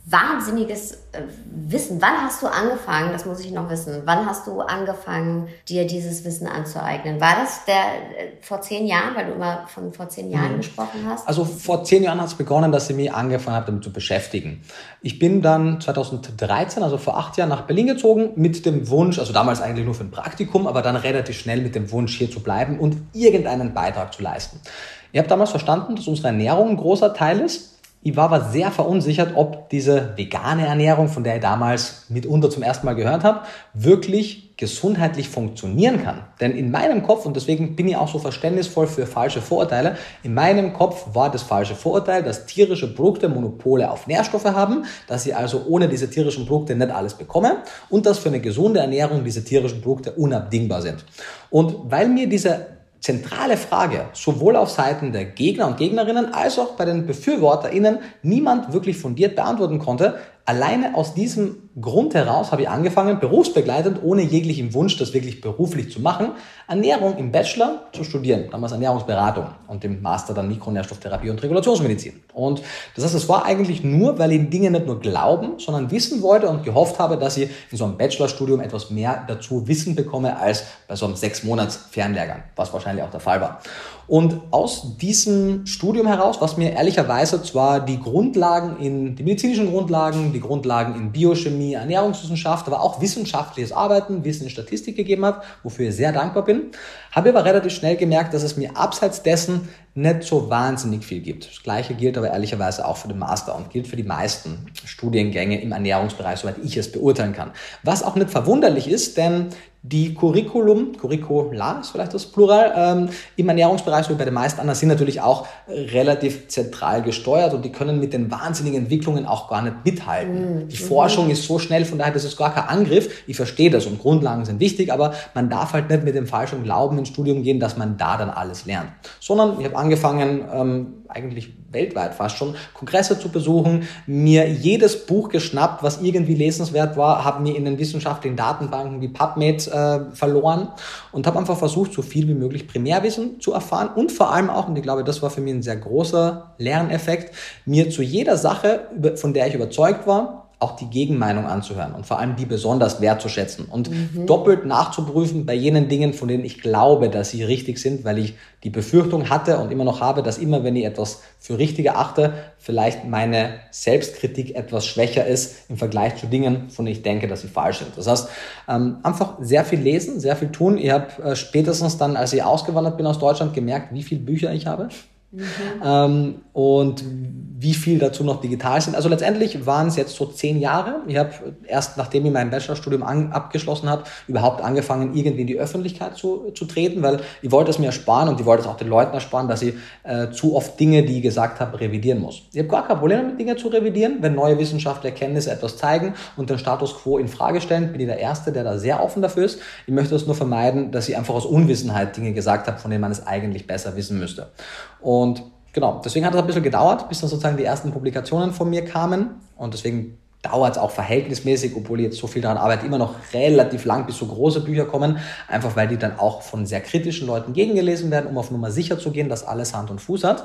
wahnsinniges äh, Wissen. Wann hast du angefangen, das muss ich noch wissen, wann hast du angefangen, dir dieses Wissen anzueignen? War das der äh, vor zehn Jahren, weil du immer von vor zehn Jahren mhm. gesprochen hast? Also vor zehn Jahren hat es begonnen, dass ich mich angefangen habe, damit zu beschäftigen. Ich bin dann 2013, also vor acht Jahren, nach Berlin gezogen mit dem Wunsch, also damals eigentlich nur für ein Praktikum, aber dann relativ schnell mit dem Wunsch, hier zu bleiben und irgendeinen Beitrag zu leisten. Ich habe damals verstanden, dass unsere Ernährung ein großer Teil ist ich war aber sehr verunsichert, ob diese vegane Ernährung, von der ich damals mitunter zum ersten Mal gehört habe, wirklich gesundheitlich funktionieren kann. Denn in meinem Kopf, und deswegen bin ich auch so verständnisvoll für falsche Vorurteile, in meinem Kopf war das falsche Vorurteil, dass tierische Produkte Monopole auf Nährstoffe haben, dass ich also ohne diese tierischen Produkte nicht alles bekomme und dass für eine gesunde Ernährung diese tierischen Produkte unabdingbar sind. Und weil mir diese zentrale Frage, sowohl auf Seiten der Gegner und Gegnerinnen als auch bei den BefürworterInnen niemand wirklich fundiert beantworten konnte. Alleine aus diesem Grund heraus habe ich angefangen, berufsbegleitend, ohne jeglichen Wunsch, das wirklich beruflich zu machen, Ernährung im Bachelor zu studieren, damals Ernährungsberatung und im Master dann Mikronährstofftherapie und Regulationsmedizin. Und das heißt, es war eigentlich nur, weil ich Dinge nicht nur glauben, sondern wissen wollte und gehofft habe, dass ich in so einem Bachelorstudium etwas mehr dazu Wissen bekomme als bei so einem sechs Monats Fernlehrgang, was wahrscheinlich auch der Fall war. Und aus diesem Studium heraus, was mir ehrlicherweise zwar die Grundlagen in, die medizinischen Grundlagen, die Grundlagen in Biochemie, Ernährungswissenschaft, aber auch wissenschaftliches Arbeiten, Wissen in Statistik gegeben hat, wofür ich sehr dankbar bin, habe aber relativ schnell gemerkt, dass es mir abseits dessen nicht so wahnsinnig viel gibt. Das Gleiche gilt aber ehrlicherweise auch für den Master und gilt für die meisten Studiengänge im Ernährungsbereich, soweit ich es beurteilen kann. Was auch nicht verwunderlich ist, denn die Curriculum, Curricula ist vielleicht das Plural, ähm, im Ernährungsbereich, so wie bei den meisten anderen, sind natürlich auch relativ zentral gesteuert und die können mit den wahnsinnigen Entwicklungen auch gar nicht mithalten. Mhm. Die Forschung ist so schnell, von daher, das ist gar kein Angriff. Ich verstehe das und Grundlagen sind wichtig, aber man darf halt nicht mit dem falschen Glauben ins Studium gehen, dass man da dann alles lernt. Sondern ich habe angefangen, ähm, eigentlich weltweit fast schon, Kongresse zu besuchen, mir jedes Buch geschnappt, was irgendwie lesenswert war, habe mir in den wissenschaftlichen Datenbanken wie PubMed äh, verloren und habe einfach versucht, so viel wie möglich Primärwissen zu erfahren und vor allem auch, und ich glaube, das war für mich ein sehr großer Lerneffekt, mir zu jeder Sache, von der ich überzeugt war, auch die Gegenmeinung anzuhören und vor allem die besonders wertzuschätzen und mhm. doppelt nachzuprüfen bei jenen Dingen, von denen ich glaube, dass sie richtig sind, weil ich die Befürchtung hatte und immer noch habe, dass immer, wenn ich etwas für richtig erachte, vielleicht meine Selbstkritik etwas schwächer ist im Vergleich zu Dingen, von denen ich denke, dass sie falsch sind. Das heißt, ähm, einfach sehr viel lesen, sehr viel tun. Ich habe äh, spätestens dann, als ich ausgewandert bin aus Deutschland, gemerkt, wie viele Bücher ich habe. Mhm. Ähm, und wie viel dazu noch digital sind. Also letztendlich waren es jetzt so zehn Jahre. Ich habe erst, nachdem ich mein Bachelorstudium an, abgeschlossen habe, überhaupt angefangen, irgendwie in die Öffentlichkeit zu, zu treten, weil ich wollte es mir ersparen und ich wollte es auch den Leuten ersparen, dass ich äh, zu oft Dinge, die ich gesagt habe, revidieren muss. Ich habe gar kein Problem damit, Dinge zu revidieren. Wenn neue wissenschaftliche Erkenntnisse etwas zeigen und den Status quo in Frage stellen, bin ich der Erste, der da sehr offen dafür ist. Ich möchte es nur vermeiden, dass ich einfach aus Unwissenheit Dinge gesagt habe, von denen man es eigentlich besser wissen müsste. Und genau, deswegen hat es ein bisschen gedauert, bis dann sozusagen die ersten Publikationen von mir kamen. Und deswegen dauert es auch verhältnismäßig, obwohl ich jetzt so viel daran arbeite, immer noch relativ lang, bis so große Bücher kommen, einfach weil die dann auch von sehr kritischen Leuten gegengelesen werden, um auf Nummer sicher zu gehen, dass alles Hand und Fuß hat.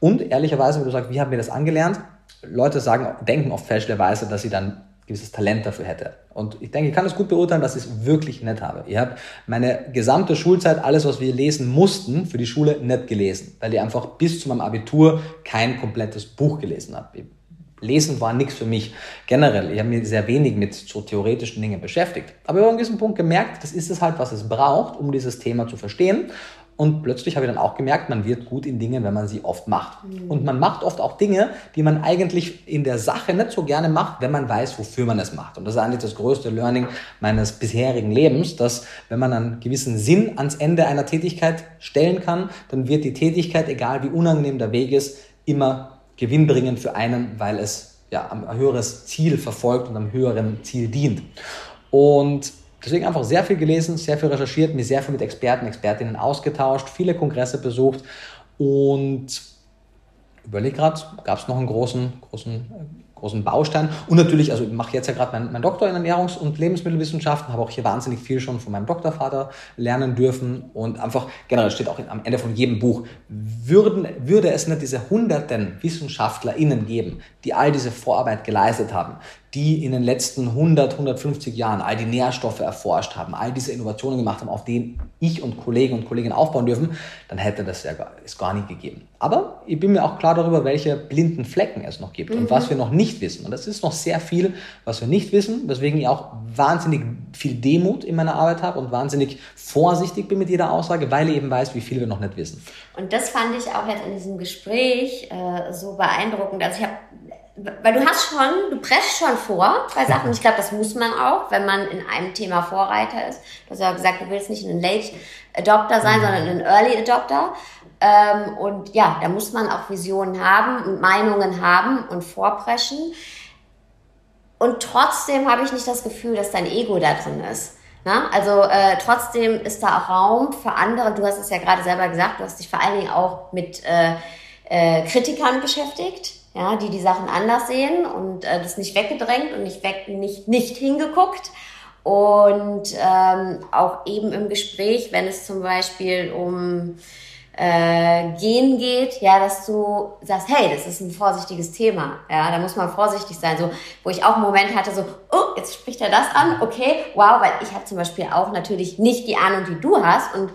Und ehrlicherweise, wenn du sagst, wie haben wir das angelernt? Leute sagen, denken oft fälschlicherweise, dass sie dann gewisses Talent dafür hätte. Und ich denke, ich kann es gut beurteilen, dass ich es wirklich nicht habe. Ich habe meine gesamte Schulzeit, alles, was wir lesen mussten, für die Schule nicht gelesen, weil ich einfach bis zu meinem Abitur kein komplettes Buch gelesen habe. Lesen war nichts für mich generell. Ich habe mich sehr wenig mit so theoretischen Dingen beschäftigt. Aber ich habe an diesem Punkt gemerkt, das ist es halt, was es braucht, um dieses Thema zu verstehen. Und plötzlich habe ich dann auch gemerkt, man wird gut in Dingen, wenn man sie oft macht. Mhm. Und man macht oft auch Dinge, die man eigentlich in der Sache nicht so gerne macht, wenn man weiß, wofür man es macht. Und das ist eigentlich das größte Learning meines bisherigen Lebens, dass wenn man einen gewissen Sinn ans Ende einer Tätigkeit stellen kann, dann wird die Tätigkeit, egal wie unangenehm der Weg ist, immer gewinnbringend für einen, weil es ja ein höheres Ziel verfolgt und einem höheren Ziel dient. Und Deswegen einfach sehr viel gelesen, sehr viel recherchiert, mich sehr viel mit Experten, Expertinnen ausgetauscht, viele Kongresse besucht und überlege gerade, gab es noch einen großen, großen großen Baustein. Und natürlich, also ich mache jetzt ja gerade meinen mein Doktor in Ernährungs- und Lebensmittelwissenschaften, habe auch hier wahnsinnig viel schon von meinem Doktorvater lernen dürfen. Und einfach generell steht auch am Ende von jedem Buch, würden, würde es nicht diese hunderten WissenschaftlerInnen geben, die all diese Vorarbeit geleistet haben, die in den letzten 100, 150 Jahren all die Nährstoffe erforscht haben, all diese Innovationen gemacht haben, auf denen ich und Kollegen und Kolleginnen aufbauen dürfen, dann hätte das ja gar, es gar nicht gegeben. Aber ich bin mir auch klar darüber, welche blinden Flecken es noch gibt mhm. und was wir noch nicht wissen. Und das ist noch sehr viel, was wir nicht wissen, weswegen ich auch wahnsinnig viel Demut in meiner Arbeit habe und wahnsinnig vorsichtig bin mit jeder Aussage, weil ich eben weiß, wie viel wir noch nicht wissen. Und das fand ich auch jetzt in diesem Gespräch äh, so beeindruckend. Also ich habe weil du hast schon, du presst schon vor bei Sachen. Ich glaube, das muss man auch, wenn man in einem Thema Vorreiter ist. Du hast ja gesagt, du willst nicht ein Late Adopter sein, mhm. sondern ein Early Adopter. Ähm, und ja, da muss man auch Visionen haben und Meinungen haben und vorpreschen. Und trotzdem habe ich nicht das Gefühl, dass dein Ego da drin ist. Na? Also äh, trotzdem ist da auch Raum für andere. Du hast es ja gerade selber gesagt, du hast dich vor allen Dingen auch mit äh, äh, Kritikern beschäftigt ja, die die Sachen anders sehen und äh, das nicht weggedrängt und nicht weg, nicht, nicht hingeguckt. Und ähm, auch eben im Gespräch, wenn es zum Beispiel um äh, Gehen geht, ja, dass du sagst, hey, das ist ein vorsichtiges Thema, ja, da muss man vorsichtig sein, so, wo ich auch einen Moment hatte, so, oh, jetzt spricht er das an, okay, wow, weil ich habe zum Beispiel auch natürlich nicht die Ahnung, die du hast und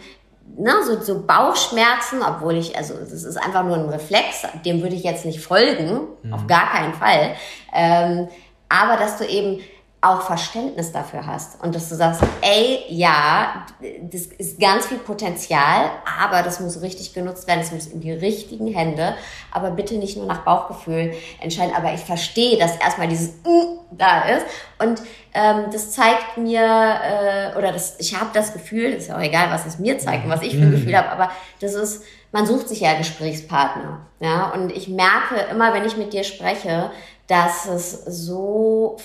ne, so, so Bauchschmerzen, obwohl ich, also das ist einfach nur ein Reflex, dem würde ich jetzt nicht folgen, mhm. auf gar keinen Fall. Ähm, aber dass du eben auch Verständnis dafür hast und dass du sagst, ey, ja, das ist ganz viel Potenzial, aber das muss richtig genutzt werden, es muss in die richtigen Hände, aber bitte nicht nur nach Bauchgefühl entscheiden, aber ich verstehe, dass erstmal dieses mm da ist und ähm, das zeigt mir, äh, oder das, ich habe das Gefühl, ist ja auch egal, was es mir zeigt und was ich für ein mhm. Gefühl habe, aber das ist, man sucht sich ja Gesprächspartner, ja, und ich merke immer, wenn ich mit dir spreche, dass es so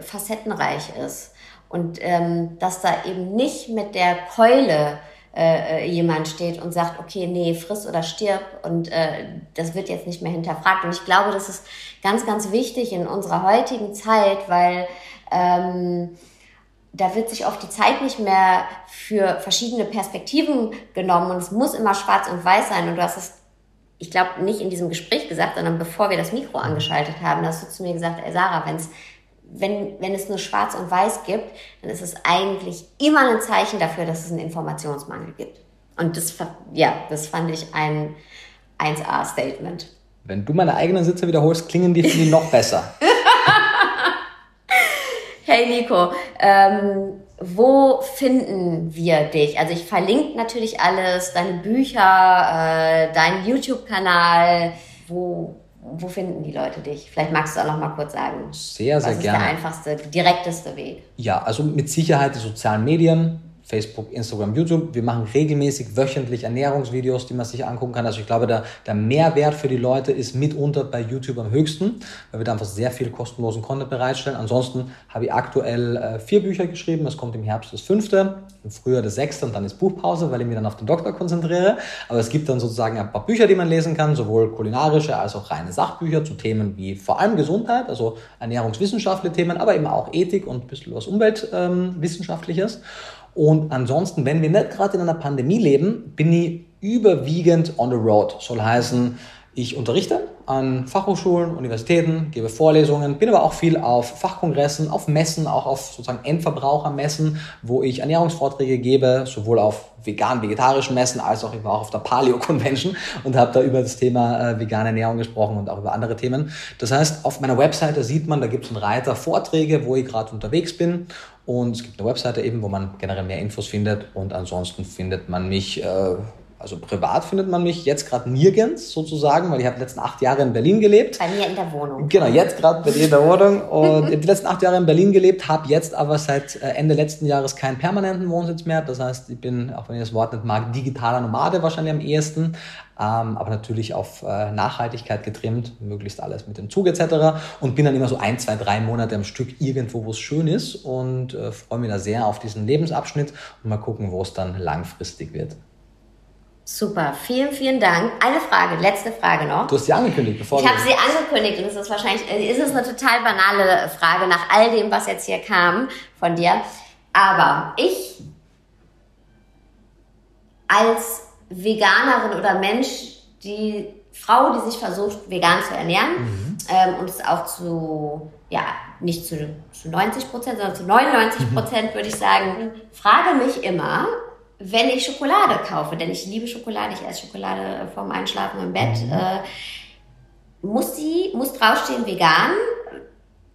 facettenreich ist und ähm, dass da eben nicht mit der Keule äh, äh, jemand steht und sagt, okay, nee, friss oder stirb und äh, das wird jetzt nicht mehr hinterfragt. Und ich glaube, das ist ganz, ganz wichtig in unserer heutigen Zeit, weil ähm, da wird sich oft die Zeit nicht mehr für verschiedene Perspektiven genommen und es muss immer schwarz und weiß sein. Und du hast es ich glaube, nicht in diesem Gespräch gesagt, sondern bevor wir das Mikro angeschaltet haben, hast du zu mir gesagt, ey Sarah, wenn's, wenn, wenn es nur schwarz und weiß gibt, dann ist es eigentlich immer ein Zeichen dafür, dass es einen Informationsmangel gibt. Und das, ja, das fand ich ein 1A-Statement. Wenn du meine eigenen Sitze wiederholst, klingen die für mich noch besser. hey Nico, ähm, wo finden wir dich? Also ich verlinke natürlich alles, deine Bücher, äh, deinen YouTube-Kanal. Wo, wo finden die Leute dich? Vielleicht magst du auch noch mal kurz sagen. Sehr, sehr was gerne. Was ist der einfachste, direkteste Weg? Ja, also mit Sicherheit die sozialen Medien. Facebook, Instagram, YouTube. Wir machen regelmäßig wöchentlich Ernährungsvideos, die man sich angucken kann. Also ich glaube, der, der Mehrwert für die Leute ist mitunter bei YouTube am höchsten, weil wir da einfach sehr viel kostenlosen Content bereitstellen. Ansonsten habe ich aktuell äh, vier Bücher geschrieben. Es kommt im Herbst das fünfte, im Frühjahr das sechste und dann ist Buchpause, weil ich mich dann auf den Doktor konzentriere. Aber es gibt dann sozusagen ein paar Bücher, die man lesen kann, sowohl kulinarische als auch reine Sachbücher zu Themen wie vor allem Gesundheit, also ernährungswissenschaftliche Themen, aber eben auch Ethik und ein bisschen was Umweltwissenschaftliches. Ähm, und ansonsten, wenn wir nicht gerade in einer Pandemie leben, bin ich überwiegend on the road. Soll heißen, ich unterrichte an Fachhochschulen, Universitäten, gebe Vorlesungen, bin aber auch viel auf Fachkongressen, auf Messen, auch auf sozusagen Endverbrauchermessen, wo ich Ernährungsvorträge gebe, sowohl auf vegan-vegetarischen Messen als auch ich war auch auf der Paleo Convention und habe da über das Thema äh, vegane Ernährung gesprochen und auch über andere Themen. Das heißt, auf meiner Webseite sieht man, da gibt es einen Reiter Vorträge, wo ich gerade unterwegs bin und es gibt eine Webseite eben, wo man generell mehr Infos findet. Und ansonsten findet man mich, äh, also privat findet man mich jetzt gerade nirgends sozusagen, weil ich habe die letzten acht Jahre in Berlin gelebt. Bei mir in der Wohnung. Genau, jetzt gerade bei dir in der Wohnung. Und die letzten acht Jahre in Berlin gelebt, habe jetzt aber seit äh, Ende letzten Jahres keinen permanenten Wohnsitz mehr. Das heißt, ich bin, auch wenn ich das Wort nicht mag, digitaler Nomade wahrscheinlich am ehesten ähm, aber natürlich auf äh, Nachhaltigkeit getrimmt, möglichst alles mit dem Zug etc. Und bin dann immer so ein, zwei, drei Monate am Stück irgendwo, wo es schön ist und äh, freue mich da sehr auf diesen Lebensabschnitt und mal gucken, wo es dann langfristig wird. Super, vielen, vielen Dank. Eine Frage, letzte Frage noch. Du hast sie angekündigt, bevor Ich habe sie angekündigt und es ist wahrscheinlich, äh, ist es eine total banale Frage nach all dem, was jetzt hier kam von dir. Aber ich als Veganerin oder Mensch, die Frau, die sich versucht, vegan zu ernähren mhm. ähm, und es auch zu, ja, nicht zu, zu 90 Prozent, sondern zu 99 Prozent, mhm. würde ich sagen, frage mich immer, wenn ich Schokolade kaufe, denn ich liebe Schokolade, ich esse Schokolade vorm Einschlafen im Bett, mhm. äh, muss sie, muss draufstehen vegan.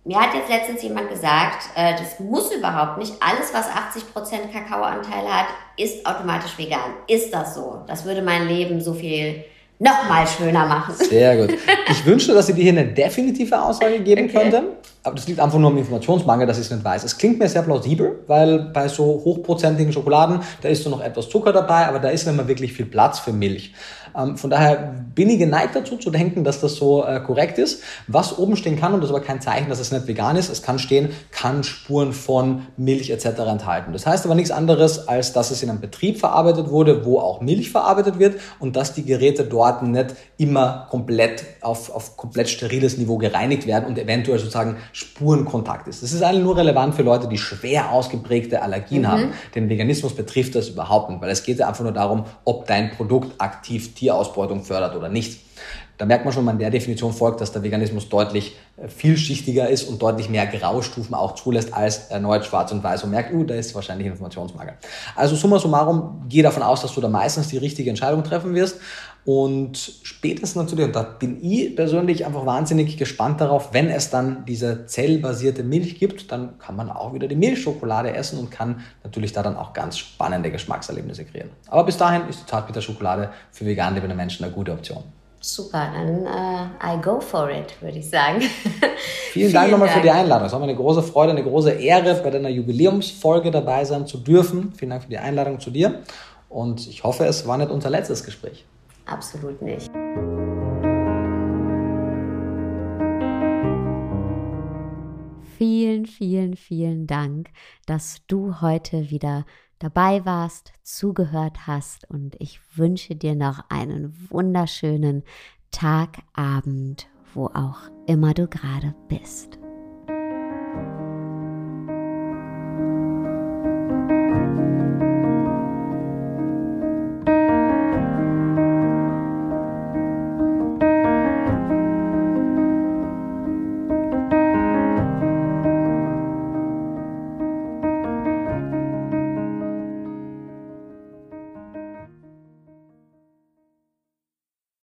Mir hat jetzt letztens jemand gesagt, äh, das muss überhaupt nicht. Alles, was 80% Kakaoanteil hat, ist automatisch vegan. Ist das so? Das würde mein Leben so viel noch mal schöner machen. Sehr gut. Ich wünschte, dass Sie dir hier eine definitive Aussage geben okay. könnten. Aber das liegt einfach nur am Informationsmangel, dass ich es nicht weiß. Es klingt mir sehr plausibel, weil bei so hochprozentigen Schokoladen, da ist so noch etwas Zucker dabei, aber da ist immer wirklich viel Platz für Milch. Ähm, von daher bin ich geneigt dazu zu denken, dass das so äh, korrekt ist. Was oben stehen kann, und das ist aber kein Zeichen, dass es nicht vegan ist, es kann stehen, kann Spuren von Milch etc. enthalten. Das heißt aber nichts anderes, als dass es in einem Betrieb verarbeitet wurde, wo auch Milch verarbeitet wird und dass die Geräte dort nicht immer komplett auf, auf komplett steriles Niveau gereinigt werden und eventuell sozusagen Spurenkontakt ist. Das ist eigentlich nur relevant für Leute, die schwer ausgeprägte Allergien mhm. haben. Den Veganismus betrifft das überhaupt nicht, weil es geht ja einfach nur darum, ob dein Produkt aktiv Tierausbeutung fördert oder nicht. Da merkt man schon, wenn man der Definition folgt, dass der Veganismus deutlich äh, vielschichtiger ist und deutlich mehr Graustufen auch zulässt als erneut schwarz und weiß und merkt, uh, da ist wahrscheinlich Informationsmangel. Also summa summarum, gehe davon aus, dass du da meistens die richtige Entscheidung treffen wirst. Und spätestens natürlich, und da bin ich persönlich einfach wahnsinnig gespannt darauf, wenn es dann diese zellbasierte Milch gibt, dann kann man auch wieder die Milchschokolade essen und kann natürlich da dann auch ganz spannende Geschmackserlebnisse kreieren. Aber bis dahin ist die Zartbitterschokolade für vegan lebende Menschen eine gute Option. Super, dann uh, I go for it, würde ich sagen. Vielen, Dank nochmal für die Einladung. Es war mir eine große Freude, eine große Ehre, bei deiner Jubiläumsfolge dabei sein zu dürfen. Vielen Dank für die Einladung zu dir. Und ich hoffe, es war nicht unser letztes Gespräch. Absolut nicht. Vielen, vielen, vielen Dank, dass du heute wieder dabei warst, zugehört hast und ich wünsche dir noch einen wunderschönen Tag, Abend, wo auch immer du gerade bist. thank you